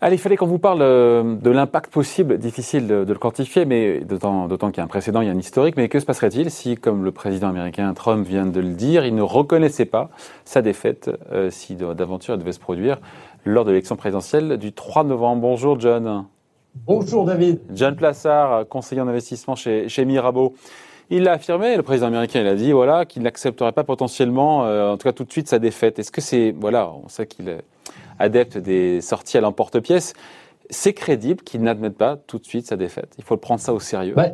Allez, il fallait qu'on vous parle euh, de l'impact possible, difficile de, le quantifier, mais d'autant qu'il y a un précédent, il y a un historique. Mais que se passerait-il si, comme le président américain Trump vient de le dire, il ne reconnaissait pas sa défaite euh, si d'aventure devait se produire lors de l'élection présidentielle du 3 novembre? Bonjour John. Bonjour David. John Plassard, conseiller en investissement chez, chez Mirabeau. Il l'a affirmé, le président américain, il a dit voilà qu'il n'accepterait pas potentiellement, euh, en tout cas tout de suite, sa défaite. Est-ce que c'est voilà, on sait qu'il est adepte des sorties à l'emporte-pièce, c'est crédible qu'il n'admette pas tout de suite sa défaite. Il faut prendre ça au sérieux. Bah,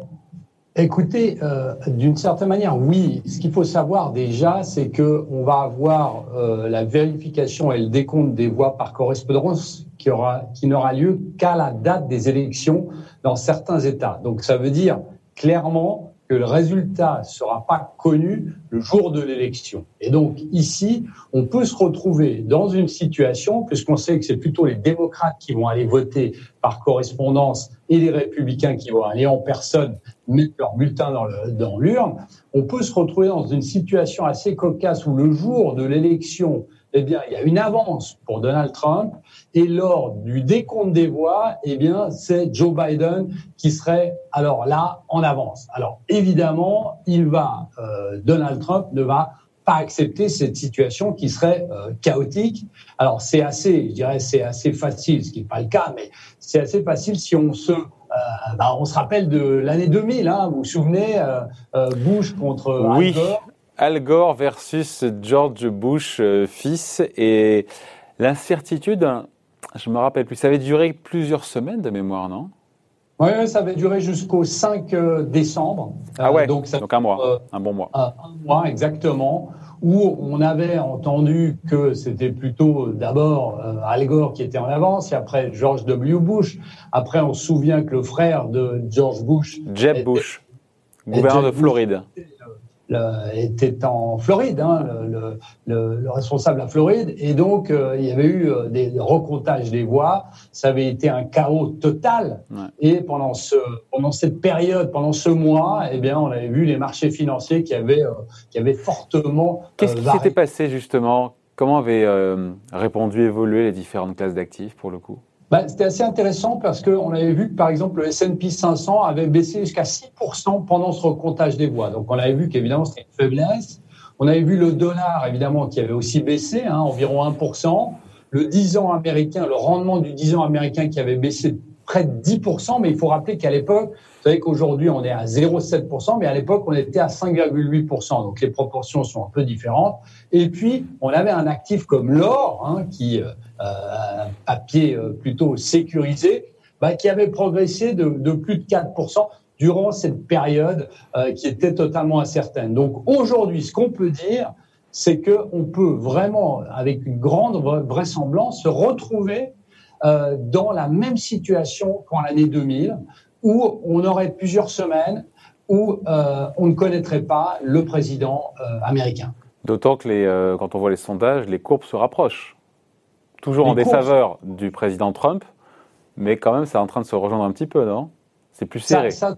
écoutez, euh, d'une certaine manière, oui. Ce qu'il faut savoir déjà, c'est que on va avoir euh, la vérification et le décompte des voix par correspondance qui aura qui n'aura lieu qu'à la date des élections dans certains États. Donc ça veut dire clairement le résultat ne sera pas connu le jour de l'élection. Et donc ici, on peut se retrouver dans une situation, puisqu'on sait que c'est plutôt les démocrates qui vont aller voter par correspondance et les républicains qui vont aller en personne mettre leur bulletin dans l'urne, on peut se retrouver dans une situation assez cocasse où le jour de l'élection, eh bien, il y a une avance pour Donald Trump et lors du décompte des voix, eh bien, c'est Joe Biden qui serait alors là en avance. Alors évidemment, il va, euh, Donald Trump ne va pas accepter cette situation qui serait euh, chaotique. Alors c'est assez, je dirais, c'est assez facile, ce qui n'est pas le cas, mais c'est assez facile si on se euh, bah, on se rappelle de l'année 2000, hein, vous vous souvenez, euh, Bush contre oui. Al Gore versus George Bush fils et l'incertitude je me rappelle plus. Ça avait duré plusieurs semaines de mémoire, non? Oui, ça avait duré jusqu'au 5 euh, décembre. Ah ouais, donc, un mois, euh, un bon mois. Un, mois, exactement, où on avait entendu que c'était plutôt d'abord euh, Al Gore qui était en avance, et après George W. Bush. Après, on se souvient que le frère de George Bush... Jeb Bush, gouverneur de Floride était en Floride, hein, le, le, le, responsable à Floride, et donc euh, il y avait eu euh, des recomptages des voix. Ça avait été un chaos total. Et pendant ce pendant cette période, pendant ce mois, eh bien, on avait vu les marchés financiers qui avaient euh, qui avaient fortement. Qu'est-ce qui s'était passé justement? Comment avaient répondu, évolué les différentes classes d'actifs pour le coup? Bah, C'était assez intéressant parce qu'on avait vu que, par exemple, le S&P 500 avait baissé jusqu'à 6% pendant ce recomptage des voix. Donc, on avait vu qu'évidemment, c'était une faiblesse. On avait vu le dollar, évidemment, qui avait aussi baissé, hein, environ 1%. Le 10 ans américain, le rendement du 10 ans américain qui avait baissé près de 10%, mais il faut rappeler qu'à l'époque, vous savez qu'aujourd'hui on est à 0,7%, mais à l'époque on était à 5,8%, donc les proportions sont un peu différentes. Et puis on avait un actif comme l'or, hein, qui euh, un papier euh, plutôt sécurisé, bah, qui avait progressé de, de, plus de 4% durant cette période euh, qui était totalement incertaine. Donc aujourd'hui, ce qu'on peut dire, c'est qu'on peut vraiment, avec une grande vraisemblance, se retrouver euh, dans la même situation qu'en l'année 2000, où on aurait plusieurs semaines où euh, on ne connaîtrait pas le président euh, américain. D'autant que les, quand on voit les sondages, les courbes se rapprochent toujours en défaveur du président Trump, mais quand même, c'est en train de se rejoindre un petit peu, non? C'est plus serré. Ça,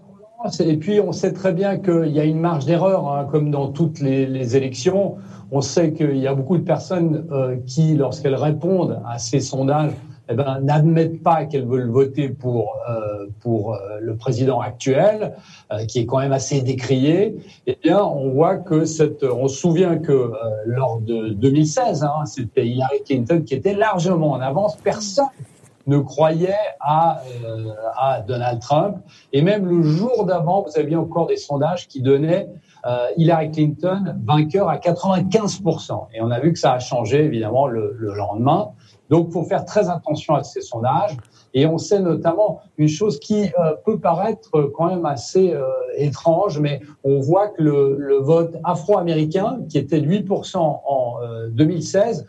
et puis, on sait très bien qu'il y a une marge d'erreur, hein, comme dans toutes les, élections. On sait qu'il y a beaucoup de personnes euh, qui, lorsqu'elles répondent à ces sondages, eh ben, n'admettent pas qu'elles veulent voter pour euh, pour euh, le président actuel, euh, qui est quand même assez décrié. Eh bien, on voit que cette, on se souvient que lors de 2016, hein, c'était Hillary Clinton qui était largement en avance. Personne ne croyait à, à Donald Trump. Et même le jour d'avant, vous aviez encore des sondages qui donnaient Hillary Clinton vainqueur à 95%. Et on a vu que ça a changé, évidemment, le, le lendemain. Donc, il faut faire très attention à ces sondages. Et on sait notamment une chose qui euh, peut paraître quand même assez euh, étrange, mais on voit que le, le vote afro-américain, qui était de 8% en 2016, euh,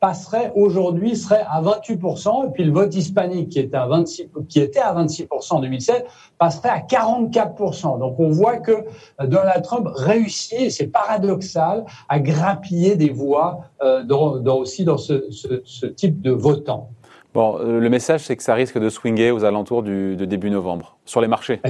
passerait aujourd'hui serait à 28%, et puis le vote hispanique qui était à 26, qui était à 26% en 2007 passerait à 44%. Donc on voit que euh, Donald Trump réussit, et c'est paradoxal, à grappiller des voix euh, dans, dans, aussi dans ce, ce, ce, type de votants. Bon, euh, le message c'est que ça risque de swinger aux alentours du, de début novembre sur les marchés.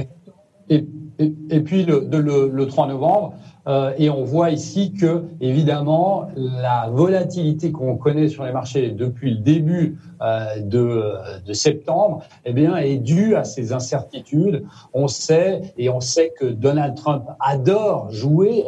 Et, et, et puis le, de, le, le 3 novembre, Euh, et on voit ici que, évidemment, la volatilité qu'on connaît sur les marchés depuis le début euh, de, de, septembre, eh est due à ces incertitudes. On sait, et on sait que Donald Trump adore jouer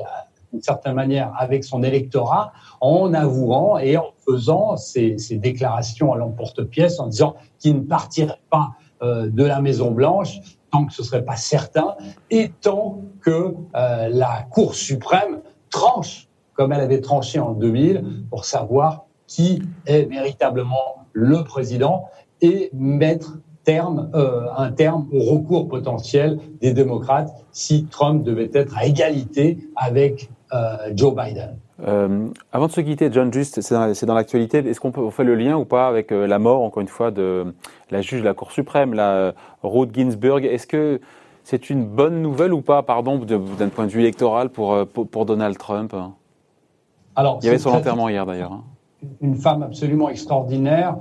d'une certaine manière avec son électorat en avouant et en faisant ces, ces déclarations à l'emporte-pièce en disant qu'il ne partirait pas euh, de la Maison Blanche tant que ce serait pas certain et tant que euh, la Cour suprême tranche comme elle avait tranché en 2000 pour savoir qui est véritablement le président et mettre terme, euh, un terme au recours potentiel des démocrates si Trump devait être à égalité avec Joe Biden. Euh, avant de se quitter, John, juste, c'est dans, l'actualité. Est-ce qu'on fait le lien ou pas avec euh, la mort, encore une fois, de la juge de la Cour suprême, la Ruth Ginsburg? Est-ce que c'est une bonne nouvelle ou pas, pardon, d'un point de vue électoral pour, pour, Donald Trump? Alors, Il y avait son enterrement hier, d'ailleurs. Hein. Une femme absolument extraordinaire,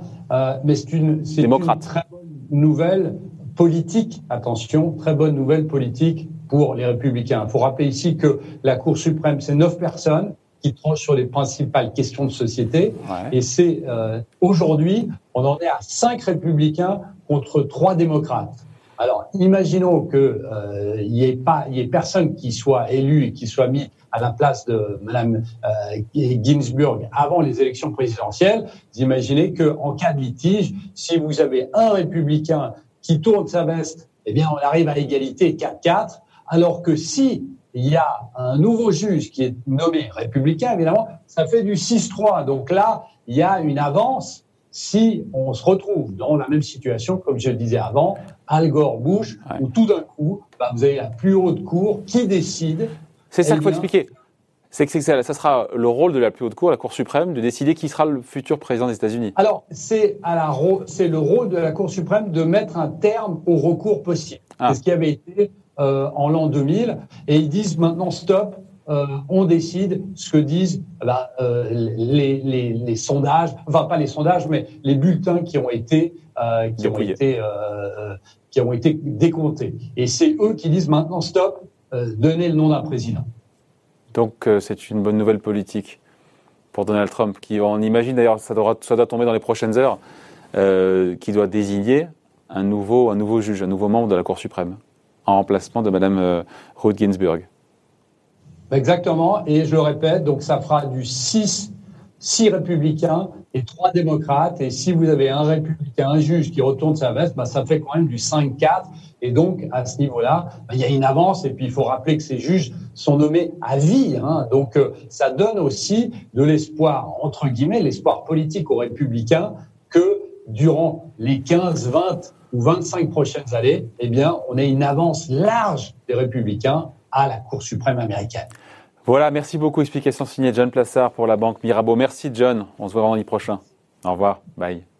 mais c'est une, une très bonne nouvelle politique, attention, très bonne nouvelle politique pour les républicains. Il faut rappeler ici que la Cour suprême, c'est neuf personnes qui tranchent sur les principales questions de société. Et c'est euh, aujourd'hui, on en est à cinq républicains contre trois démocrates. Alors, imaginons que euh, il n'y ait pas, il y ait personne qui soit élu et qui soit mis à la place de Madame euh, Ginsburg avant les élections présidentielles. Vous imaginez que en cas de litige, si vous avez un républicain qui tourne sa veste, eh bien, on arrive à égalité 4-4. Alors que si il y a un nouveau juge qui est nommé républicain, évidemment, ça fait du 6-3. Donc là, il y a une avance si on se retrouve dans la même situation, comme je le disais avant, Al Gore Bush, où tout d'un coup, bah, vous avez la plus haute cour qui décide. C'est ça eh qu'il faut expliquer. C'est que ça, ça sera le rôle de la plus haute cour, la Cour suprême, de décider qui sera le futur président des États-Unis. Alors, c'est le rôle de la Cour suprême de mettre un terme au recours possible. Ah. C'est ce qui avait été en l'an 2000, et ils disent maintenant stop, euh, on décide ce que disent ben, euh, les, les, les, sondages, enfin pas les sondages, mais les bulletins qui ont été qui ont été qui ont été décomptés. Et c'est eux qui disent maintenant stop, donnez le nom d'un président. Donc c'est une bonne nouvelle politique pour Donald Trump, qui on imagine d'ailleurs ça doit, ça doit tomber dans les prochaines heures, qui doit désigner un nouveau un nouveau juge, un nouveau membre de la Cour suprême en remplacement de Mme euh, Ruth Ginsburg. Exactement, et je le répète, donc ça fera du 6, 6 républicains et 3 démocrates, et si vous avez un républicain, un juge qui retourne sa veste, bah, ça fait quand même du 5-4, et donc à ce niveau-là, bah, il y a une avance, et puis il faut rappeler que ces juges sont nommés à vie, hein, donc euh, ça donne aussi de l'espoir, entre guillemets, l'espoir politique aux républicains que durant les 15, 20 ou 25 prochaines années, eh bien, on a une avance large des républicains à la Cour suprême américaine. Voilà, merci beaucoup. Explication signée John Plassard pour la Banque Mirabeau. Merci John. On se voit vendredi prochain. Au revoir. Bye.